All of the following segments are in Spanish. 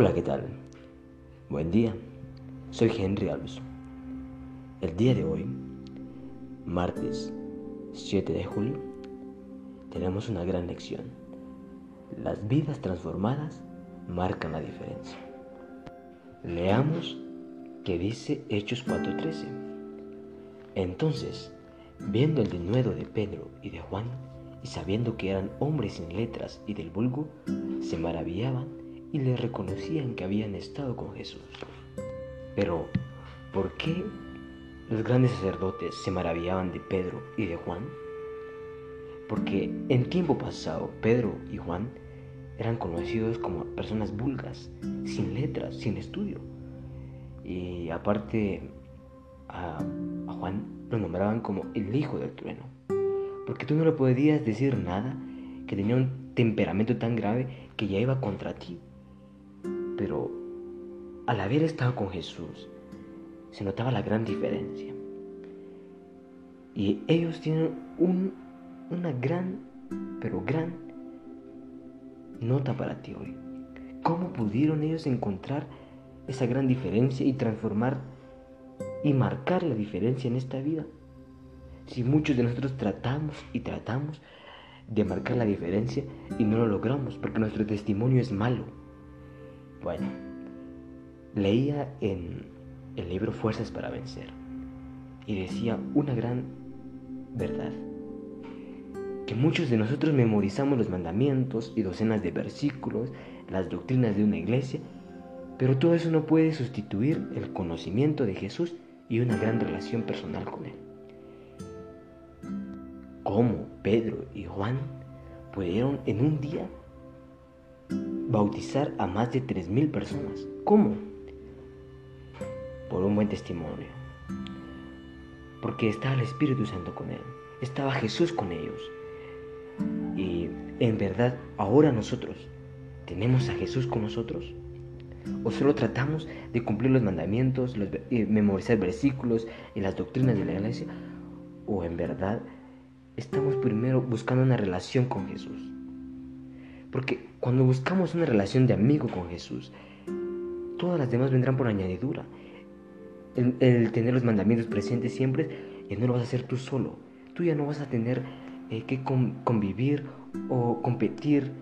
Hola, ¿qué tal? Buen día. Soy Henry Alves. El día de hoy, martes 7 de julio, tenemos una gran lección. Las vidas transformadas marcan la diferencia. Leamos que dice Hechos 4:13. Entonces, viendo el denuedo de Pedro y de Juan, y sabiendo que eran hombres sin letras y del vulgo, se maravillaban y le reconocían que habían estado con Jesús. Pero, ¿por qué los grandes sacerdotes se maravillaban de Pedro y de Juan? Porque en tiempo pasado Pedro y Juan eran conocidos como personas vulgas, sin letras, sin estudio. Y aparte a, a Juan lo nombraban como el hijo del trueno porque tú no le podías decir nada, que tenía un temperamento tan grave que ya iba contra ti. Pero al haber estado con Jesús, se notaba la gran diferencia. Y ellos tienen una gran, pero gran nota para ti hoy. ¿Cómo pudieron ellos encontrar esa gran diferencia y transformar y marcar la diferencia en esta vida? Si muchos de nosotros tratamos y tratamos de marcar la diferencia y no lo logramos porque nuestro testimonio es malo. Bueno, leía en el libro Fuerzas para Vencer y decía una gran verdad. Que muchos de nosotros memorizamos los mandamientos y docenas de versículos, las doctrinas de una iglesia, pero todo eso no puede sustituir el conocimiento de Jesús y una gran relación personal con Él cómo Pedro y Juan pudieron en un día bautizar a más de 3.000 personas. ¿Cómo? Por un buen testimonio. Porque estaba el Espíritu Santo con él. Estaba Jesús con ellos. Y en verdad, ahora nosotros, ¿tenemos a Jesús con nosotros? ¿O solo tratamos de cumplir los mandamientos, eh, memorizar versículos y las doctrinas de la iglesia? ¿O en verdad estamos primero buscando una relación con Jesús. Porque cuando buscamos una relación de amigo con Jesús, todas las demás vendrán por añadidura. El, tener los mandamientos presentes siempre, y no lo vas a hacer tú solo. Tú ya no vas a tener eh, que convivir o competir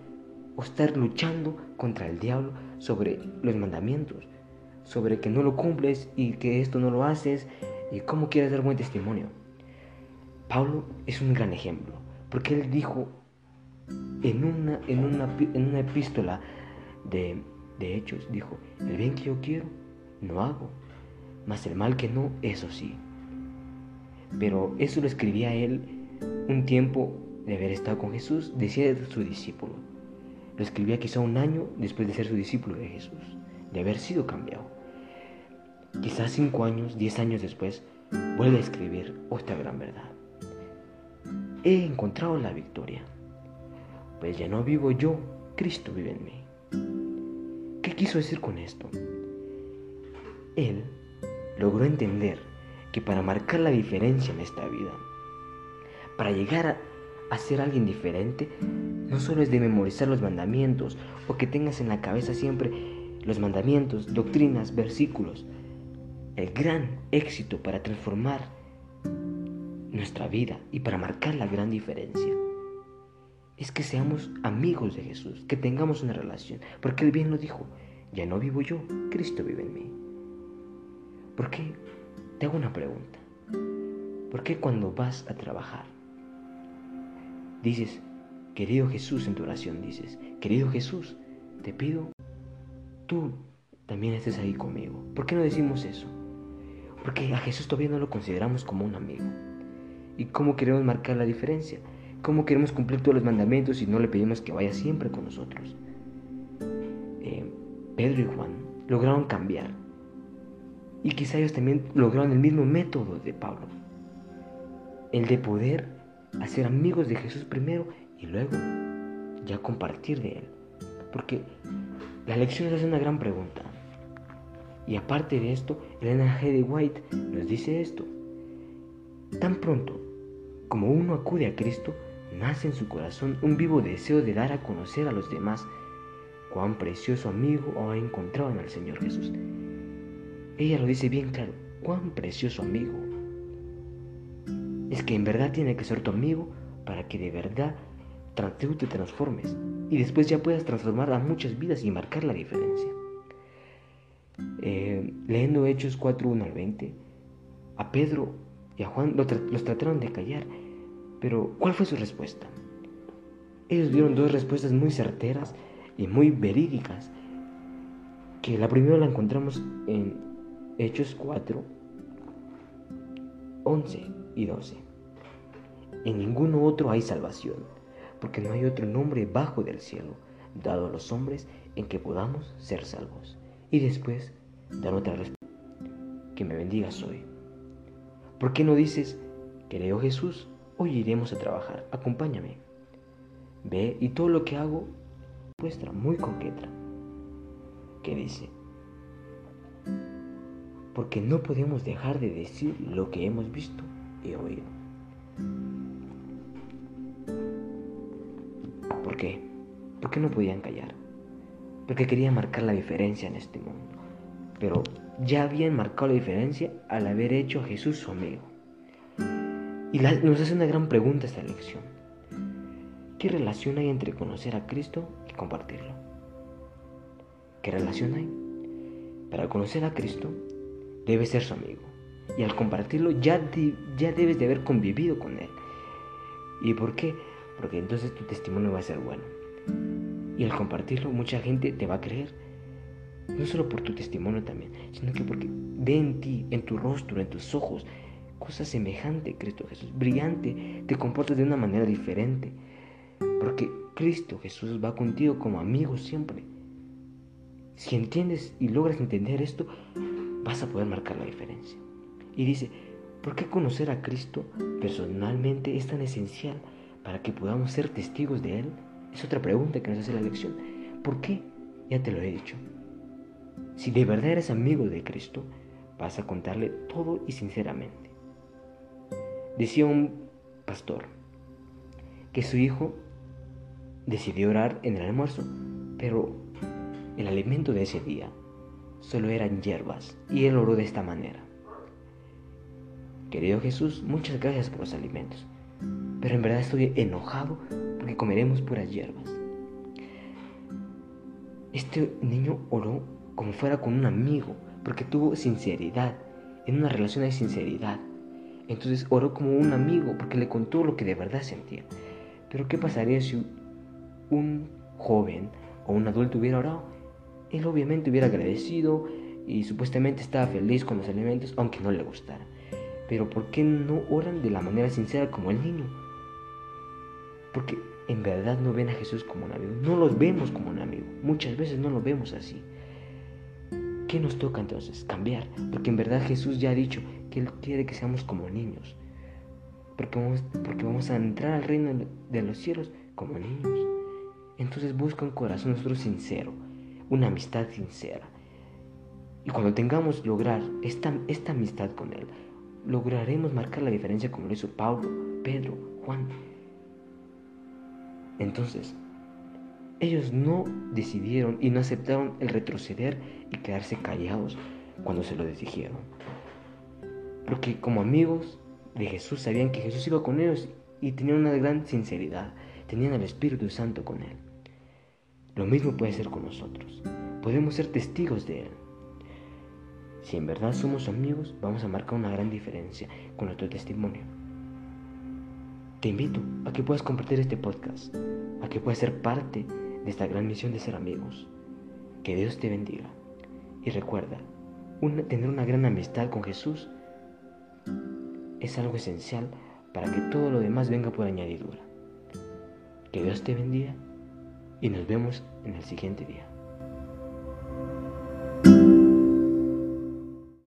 o estar luchando contra el diablo sobre los mandamientos, sobre que no lo cumples y que esto no lo haces y cómo quieres dar buen testimonio. Pablo es un gran ejemplo, porque él dijo en una, en una, en una epístola de, de Hechos, dijo, el bien que yo quiero, no hago, mas el mal que no, eso sí. Pero eso lo escribía él un tiempo de haber estado con Jesús, de su discípulo. Lo escribía quizá un año después de ser su discípulo de Jesús, de haber sido cambiado. Quizás cinco años, diez años después, vuelve a escribir otra gran verdad he encontrado la victoria. Pues ya no vivo yo, Cristo vive en mí. ¿Qué quiso decir con esto? Él logró entender que para marcar la diferencia en esta vida, para llegar a, ser alguien diferente, no solo es de memorizar los mandamientos o que tengas en la cabeza siempre los mandamientos, doctrinas, versículos. El gran éxito para transformar nuestra vida y para marcar la gran diferencia es que seamos amigos de Jesús, que tengamos una relación, porque Él bien lo dijo, ya no vivo yo, Cristo vive en mí. ¿Por qué? Te hago una pregunta. ¿Por qué cuando vas a trabajar dices, querido Jesús en tu oración dices, querido Jesús, te pido, tú también estés ahí conmigo? ¿Por qué no decimos eso? Porque a Jesús todavía no lo consideramos como un amigo y cómo queremos marcar la diferencia, cómo queremos cumplir todos los mandamientos y no le pedimos que vaya siempre con nosotros. Eh, Pedro y Juan lograron cambiar y quizá ellos también lograron el mismo método de Pablo, el de poder hacer amigos de Jesús primero y luego ya compartir de Él. Porque la lección es una gran pregunta. Y aparte de esto, Elena G. de White nos dice esto. Tan pronto como uno acude a Cristo, nace en su corazón un vivo deseo de dar a conocer a los demás cuán precioso amigo ha encontrado en el Señor Jesús. Ella lo dice bien claro, cuán precioso amigo. Es que en verdad tiene que ser tu amigo para que de verdad tú te transformes y después ya puedas transformar a muchas vidas y marcar la diferencia. Eh, leyendo Hechos 4, 1 al 20, a Pedro y a Juan los trataron de callar, pero ¿cuál fue su respuesta? Ellos dieron dos respuestas muy certeras y muy verídicas, que la primera la encontramos en Hechos 4, 11 y 12. En ninguno otro hay salvación, porque no hay otro nombre bajo del cielo dado a los hombres en que podamos ser salvos. Y después dar otra respuesta, que me bendiga hoy. ¿Por qué no dices, creo Jesús, hoy iremos a trabajar, acompáñame? Ve y todo lo que hago muestra muy concreta. Que dice, porque no podemos dejar de decir lo que hemos visto y oído. ¿Por qué? ¿Por qué no podían callar? Porque querían marcar la diferencia en este mundo. Pero ya habían marcado la diferencia al haber hecho a Jesús su amigo. Y nos hace una gran pregunta esta lección. ¿Qué relación hay entre conocer a Cristo y compartirlo? ¿Qué relación hay? Para conocer a Cristo, debes ser su amigo. Y al compartirlo, ya, ya debes de haber convivido con Él. ¿Y por qué? Porque entonces tu testimonio va a ser bueno. Y al compartirlo, mucha gente te va a creer. No solo por tu testimonio también, sino que porque ve en ti, en tu rostro, en tus ojos, cosa semejante Cristo Jesús, brillante, te comportas de una manera diferente. Porque Cristo Jesús va contigo como amigo siempre. Si entiendes y logras entender esto, vas a poder marcar la diferencia. Y dice, ¿por qué conocer a Cristo personalmente es tan esencial para que podamos ser testigos de Él? Es otra pregunta que nos hace la lección. ¿Por qué? Ya te lo he dicho. Si de verdad eres amigo de Cristo, vas a contarle todo y sinceramente. Decía un pastor que su hijo decidió orar en el almuerzo, pero el alimento de ese día solo eran hierbas y él oró de esta manera. Querido Jesús, muchas gracias por los alimentos, pero en verdad estoy enojado porque comeremos puras hierbas. Este niño oró como fuera con un amigo, porque tuvo sinceridad, en una relación de sinceridad. Entonces oró como un amigo, porque le contó lo que de verdad sentía. Pero ¿qué pasaría si un joven o un adulto hubiera orado, él obviamente hubiera agradecido y supuestamente estaba feliz con los alimentos, aunque no le gustara. Pero ¿por qué no oran de la manera sincera como el niño? Porque en verdad no ven a Jesús como un amigo. No los vemos como un amigo. Muchas veces no lo vemos así. ¿Qué nos toca entonces? Cambiar. Porque en verdad Jesús ya ha dicho que Él quiere que seamos como niños. Porque vamos, porque vamos a entrar al reino de los cielos como niños. Entonces busca un corazón nosotros sincero, una amistad sincera. Y cuando tengamos lograr esta, esta amistad con Él, lograremos marcar la diferencia como lo hizo Pablo, Pedro, Juan. Entonces, ellos no decidieron y no aceptaron el retroceder y quedarse callados cuando se lo dijeron. Porque como amigos de Jesús sabían que Jesús iba con ellos y tenían una gran sinceridad, tenían el Espíritu Santo con Él. Lo mismo puede ser con nosotros. Podemos ser testigos de Él. Si en verdad somos amigos, vamos a marcar una gran diferencia con nuestro testimonio. Te invito a que puedas compartir este podcast, a que puedas ser parte de esta gran misión de ser amigos. Que Dios te bendiga. Y recuerda, tener una gran amistad con Jesús es algo esencial para que todo lo demás venga por añadidura. Que Dios te bendiga y nos vemos en el siguiente día.